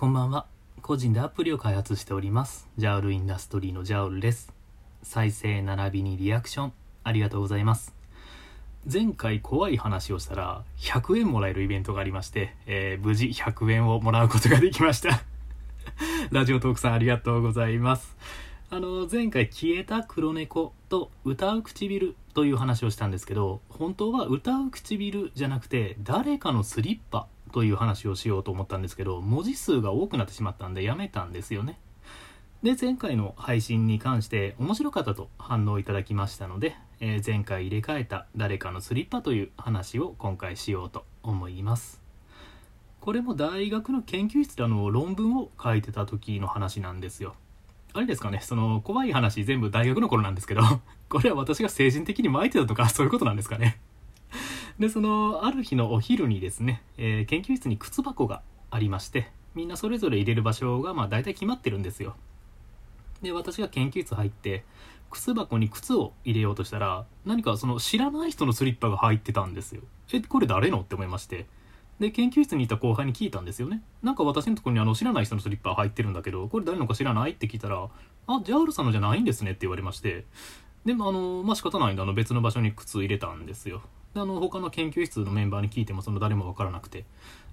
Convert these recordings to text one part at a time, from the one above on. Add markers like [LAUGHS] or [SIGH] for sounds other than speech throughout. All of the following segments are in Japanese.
こんばんは。個人でアプリを開発しております。ジャウルインダストリーのジャウルです。再生並びにリアクション、ありがとうございます。前回怖い話をしたら、100円もらえるイベントがありまして、えー無事100円をもらうことができました。[LAUGHS] ラジオトークさんありがとうございます。あの、前回消えた黒猫と歌う唇という話をしたんですけど、本当は歌う唇じゃなくて、誰かのスリッパという話をしようと思ったんですけど、文字数が多くなってしまったんでやめたんですよね。で、前回の配信に関して面白かったと反応いただきましたので、えー前回入れ替えた誰かのスリッパという話を今回しようと思います。これも大学の研究室であの論文を書いてた時の話なんですよ。あれですかね、その怖い話全部大学の頃なんですけど、[LAUGHS] これは私が精神的に巻いてたとかそういうことなんですかね。で、そのある日のお昼にですね、えー研究室に靴箱がありまして、みんなそれぞれ入れる場所がまあ大体決まってるんですよ。で、私が研究室入って、靴箱に靴を入れようとしたら、何かその知らない人のスリッパが入ってたんですよ。え、これ誰のって思いまして。で、研究室にいた後輩に聞いたんですよね。なんか私のところにあの知らない人のスリッパ入ってるんだけど、これ誰のか知らないって聞いたら、あ、ジャウルさんのじゃないんですねって言われまして。でもあの、まあ、仕方ないんであの別の場所に靴入れたんですよ。あの他の研究室のメンバーに聞いてもその誰も分からなくて。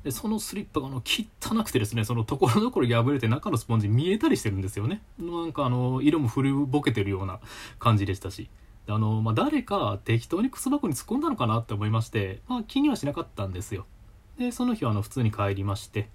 で、そのスリッパがの汚くてですね、そのところどころ破れて中のスポンジ見えたりしてるんですよね。なんかあの、色も古ぼけてるような感じでしたし。あの、まあ、誰か適当に靴箱に突っ込んだのかなって思いまして、まあ、気にはしなかったんですよ。で、その日はあの普通に帰りまして、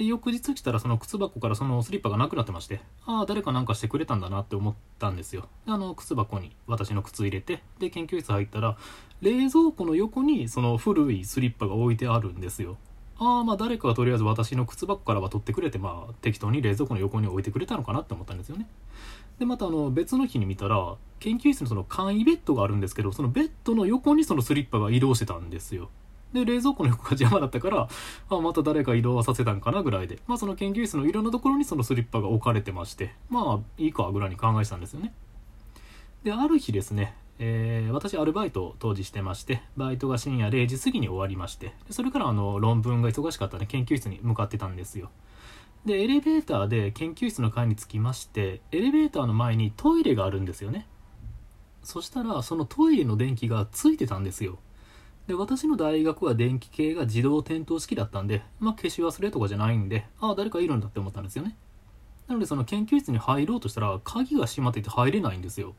で、翌日来たらその靴箱からそのスリッパがなくなってまして、ああ、誰かなんかしてくれたんだなって思ったんですよ。で、あの靴箱に私の靴入れて、で、研究室入ったら、冷蔵庫の横にその古いスリッパが置いてあるんですよ。ああ、まあ誰かがとりあえず私の靴箱からは取ってくれて、まあ適当に冷蔵庫の横に置いてくれたのかなって思ったんですよね。で、またあの別の日に見たら、研究室のその簡易ベッドがあるんですけど、そのベッドの横にそのスリッパが移動してたんですよ。で、冷蔵庫の横が邪魔だったから、あまた誰か移動はさせたんかなぐらいで、まあその研究室のいろんなところにそのスリッパが置かれてまして、まあいいかぐらいに考えてたんですよね。で、ある日ですね、えー私アルバイトを当時してまして、バイトが深夜0時過ぎに終わりまして、それからあの論文が忙しかったんで研究室に向かってたんですよ。で、エレベーターで研究室の階に着きまして、エレベーターの前にトイレがあるんですよね。そしたら、そのトイレの電気がついてたんですよ。で、私の大学は電気系が自動点灯式だったんで、まあ消し忘れとかじゃないんで、ああ、誰かいるんだって思ったんですよね。なのでその研究室に入ろうとしたら、鍵が閉まってて入れないんですよ。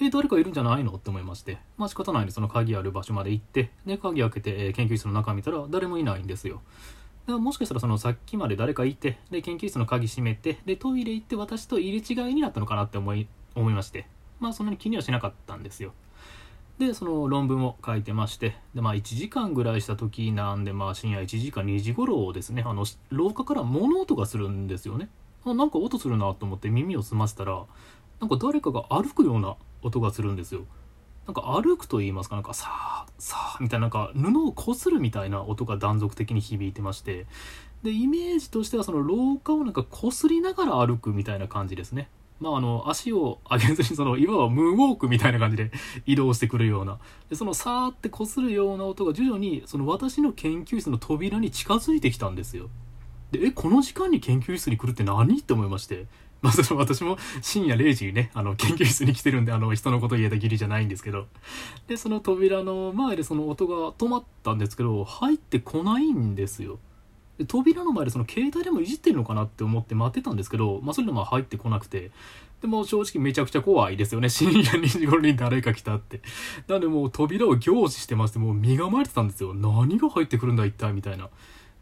え、誰かいるんじゃないのって思いまして、まあ仕方ないんでその鍵ある場所まで行って、で、鍵開けて、え研究室の中見たら誰もいないんですよ。だからもしかしたらそのさっきまで誰かいて、で、研究室の鍵閉めて、で、トイレ行って私と入れ違いになったのかなって思い、思いまして、まあそんなに気にはしなかったんですよ。で、その論文を書いてまして、で、まあ1時間ぐらいした時なんで、まあ深夜1時か2時頃ですね、あの、廊下から物音がするんですよね。あ、なんか音するなと思って耳を澄ませたら、なんか誰かが歩くような音がするんですよ。なんか歩くと言いますか、なんかさあ、さあ、みたいな、なんか布をこするみたいな音が断続的に響いてまして、で、イメージとしてはその廊下をなんかこすりながら歩くみたいな感じですね。まああの、足を上げずにその、いわばムーンウォークみたいな感じで移動してくるような。で、そのさーってこするような音が徐々に、その私の研究室の扉に近づいてきたんですよ。で、え、この時間に研究室に来るって何？って思いまして。[LAUGHS] まあ、その私も深夜0時にね、あの、研究室に来てるんで、あの、人のこと言えたきりじゃないんですけど。で、その扉の前でその音が止まったんですけど、入ってこないんですよ。扉の前でその携帯でもいじってるのかなって思って待ってたんですけど、まあ、それでも入ってこなくて。でも正直めちゃくちゃ怖いですよね。[LAUGHS] 深夜2時頃に誰か来たって。なんでもう扉を凝視してまして、もう身構えてたんですよ。何が入ってくるんだ一体みたいな。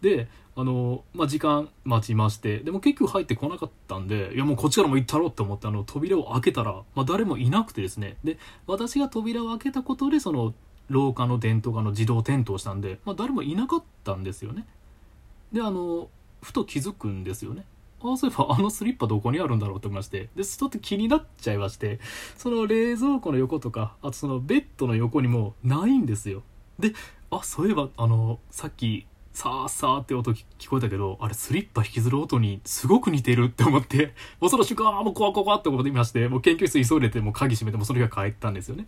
で、あの、まあ、時間待ちまして、でも結局入ってこなかったんで、いやもうこっちからも行ったろって思って、あの、扉を開けたら、まあ、誰もいなくてですね。で、私が扉を開けたことで、その、廊下の電灯がの自動点灯したんで、まあ、誰もいなかったんですよね。で、あの、ふと気づくんですよね。あ、そういえばあのスリッパどこにあるんだろうと思いまして。で、ちょっと気になっちゃいまして、その冷蔵庫の横とか、あとそのベッドの横にもないんですよ。で、あ、そういえば、あの、さっき、さーさーって音聞こえたけど、あれスリッパ引きずる音にすごく似てるって思って、もうその瞬間、あもう怖怖って思っていまして、もう研究室急いでて、もう鍵閉めて、もうその日は帰ったんですよね。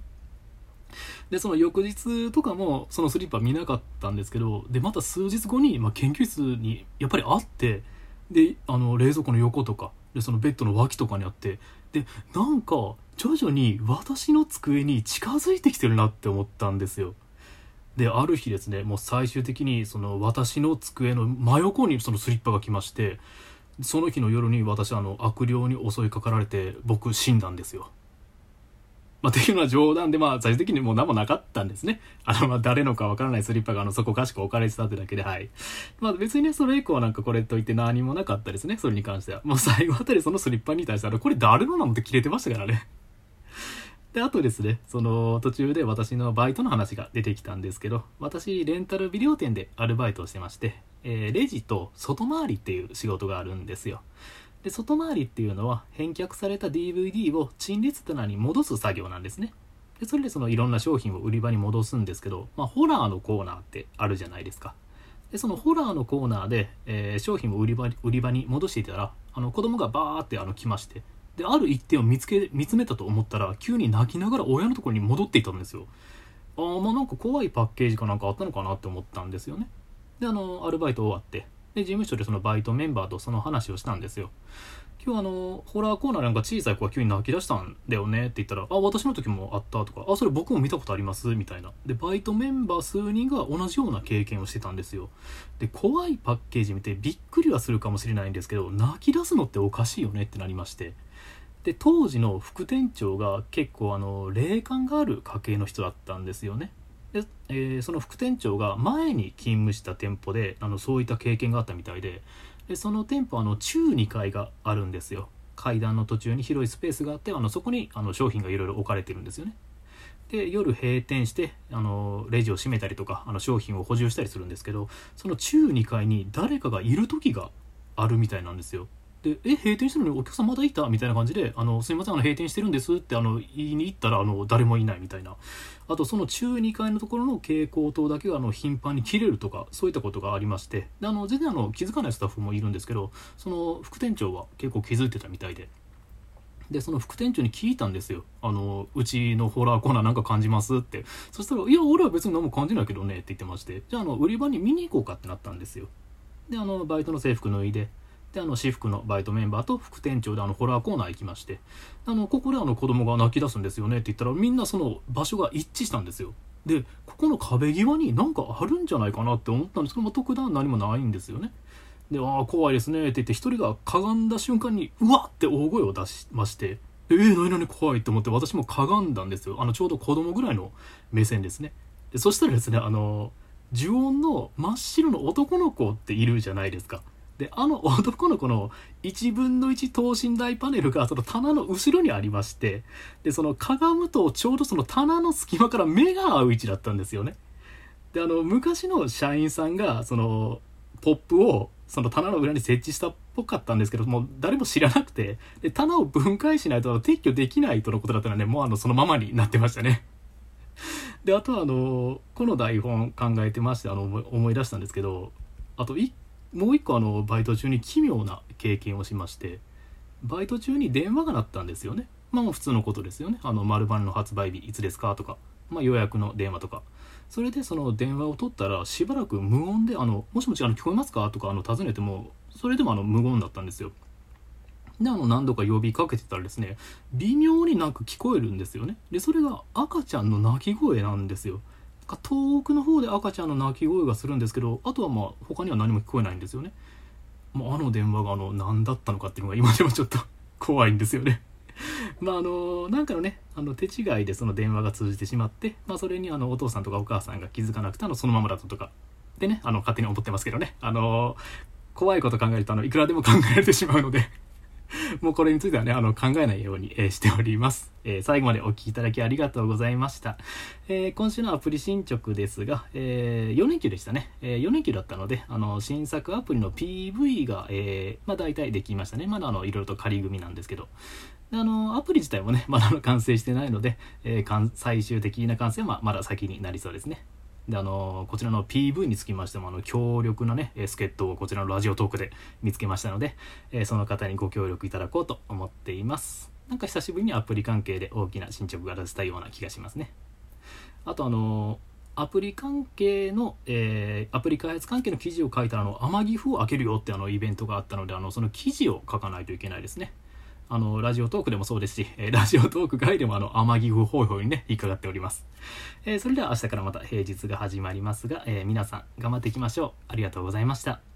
で、その翌日とかも、そのスリッパ見なかったんですけど、で、また数日後に、まあ、研究室にやっぱりあって、であの冷蔵庫の横とかでそのベッドの脇とかにあってでなんか徐々に私の机に近づいてきてるなって思ったんですよ。である日ですねもう最終的にその私の机の真横にそのスリッパが来ましてその日の夜に私あの悪霊に襲いかかられて僕死んだんですよ。まあ、っていうのは冗談で、まあ、最終的にもう何もなかったんですね。あの、まあ、誰のかわからないスリッパが、あの、そこかしく置かれてたってだけで、はい。まあ、別にね、それ以降はなんかこれといって何もなかったですね。それに関しては。もう最後あたりそのスリッパに対して、あれ、これ誰のなのって切れてましたからね。で、あとですね、その途中で私のバイトの話が出てきたんですけど、私、レンタルビデオ店でアルバイトをしてまして、えー、レジと外回りっていう仕事があるんですよ。で外回りっていうのは返却された DVD を陳列棚に戻す作業なんですね。でそれでそのいろんな商品を売り場に戻すんですけど、まあ、ホラーのコーナーってあるじゃないですか。でそのホラーのコーナーで、えー、商品を売り場売り場に戻していたらあの子供がバーってあの来ましてである一点を見つけ見つめたと思ったら急に泣きながら親のところに戻っていたんですよ。ああまあなんか怖いパッケージかなんかあったのかなって思ったんですよね。であのアルバイト終わってで、事務所でそのバイトメンバーとその話をしたんですよ。今日あの、ホラーコーナーなんか小さい子が急に泣き出したんだよねって言ったら、あ、私の時もあったとか、あ、それ僕も見たことあります？みたいな。で、バイトメンバー数人が同じような経験をしてたんですよ。で、怖いパッケージ見てびっくりはするかもしれないんですけど、泣き出すのっておかしいよねってなりまして。で、当時の副店長が結構あの、霊感がある家系の人だったんですよね。で、えー、その副店長が前に勤務した店舗であのそういった経験があったみたいででその店舗はあの中2階があるんですよ。階段の途中に広いスペースがあってあのそこにあの商品がいろいろ置かれてるんですよね。で夜閉店してあのレジを閉めたりとかあの商品を補充したりするんですけどその中2階に誰かがいる時があるみたいなんですよ。で「え閉店してるのにお客さんまだいた?」みたいな感じで「あのすいませんあの閉店してるんです」ってあの言いに行ったらあの誰もいないみたいな。あとその中2階のところの蛍光灯だけがあの頻繁に切れるとかそういったことがありまして。であの全然あの気づかないスタッフもいるんですけどその副店長は結構気づいてたみたいで。でその副店長に聞いたんですよ。あのうちのホラーコーナーなんか感じますって。そしたら「いや俺は別に何も感じないけどね」って言ってまして。じゃああの売り場に見に行こうかってなったんですよ。であのバイトの制服脱いで。であの私服のバイトメンバーと副店長であのホラーコーナー行きましてあのここであの子供が泣き出すんですよねって言ったらみんなその場所が一致したんですよ。でここの壁際になんかあるんじゃないかなって思ったんですけど、まあ、特段何もないんですよね。で「ああ怖いですね」って言って一人がかがんだ瞬間にうわって大声を出しまして「えー、何々怖い」って思って私もかがんだんですよ。あのちょうど子供ぐらいの目線ですね。でそしたらですねあの呪音の真っ白の男の子っているじゃないですか。であの [LAUGHS] 男の子の1分の1等身大パネルがその棚の後ろにありましてでそのかがむとちょうどその棚の隙間から目が合う位置だったんですよね。であの昔の社員さんがそのポップをその棚の裏に設置したっぽかったんですけども誰も知らなくてで棚を分解しないと撤去できないとのことだったのでもうあのそのままになってましたね。であとはあのこの台本考えてましてあの思い出したんですけどあと1もう一個あのバイト中に奇妙な経験をしましてバイト中に電話が鳴ったんですよね。まあ普通のことですよね。あの丸番の発売日いつですか？とか、まあ、予約の電話とか。それでその電話を取ったらしばらく無音で「あのもしもしあの聞こえますか?」とかあの尋ねてもそれでもあの無言だったんですよ。であの何度か呼びかけてたらですね微妙になんか聞こえるんですよね。でそれが赤ちゃんの泣き声なんですよ。か遠くの方で赤ちゃんの泣き声がするんですけどあとはまあ他には何も聞こえないんですよね。もうあの電話があの何だったのかっていうのが今でもちょっと [LAUGHS] 怖いんですよね。[LAUGHS] まああのなんかのねあの手違いでその電話が通じてしまって、まあ、それにあのお父さんとかお母さんが気づかなくてあのそのままだったとかでねあの勝手に思ってますけどね。あの怖いこと考えるとあのいくらでも考えられてしまうので。[LAUGHS] もうこれについてはね、あの、考えないように、え、しております。えー、最後までお聴きいただきありがとうございました。えー、今週のアプリ進捗ですが、え4連休でしたね。え4連休だったので、あの、新作アプリの PV が、えまあ大体できましたね。まだあの、いろいろと仮組なんですけど。あの、アプリ自体もね、まだ完成してないので、え最終的な完成はまだ先になりそうですね。であのこちらの PV につきましてもあの強力なね助っ人をこちらのラジオトークで見つけましたので、えその方にご協力いただこうと思っています。なんか久しぶりにアプリ関係で大きな進捗が出せたような気がしますね。あとあのアプリ関係の、えー、アプリ開発関係の記事を書いたらあの天城府を開けるよってあのイベントがあったのであのその記事を書かないといけないですね。あのラジオトークでもそうですし、え、ラジオトーク外でもあの天城府ホイホイにね伺っております、え、それでは明日からまた平日が始まりますが、え皆さん頑張っていきましょう。ありがとうございました。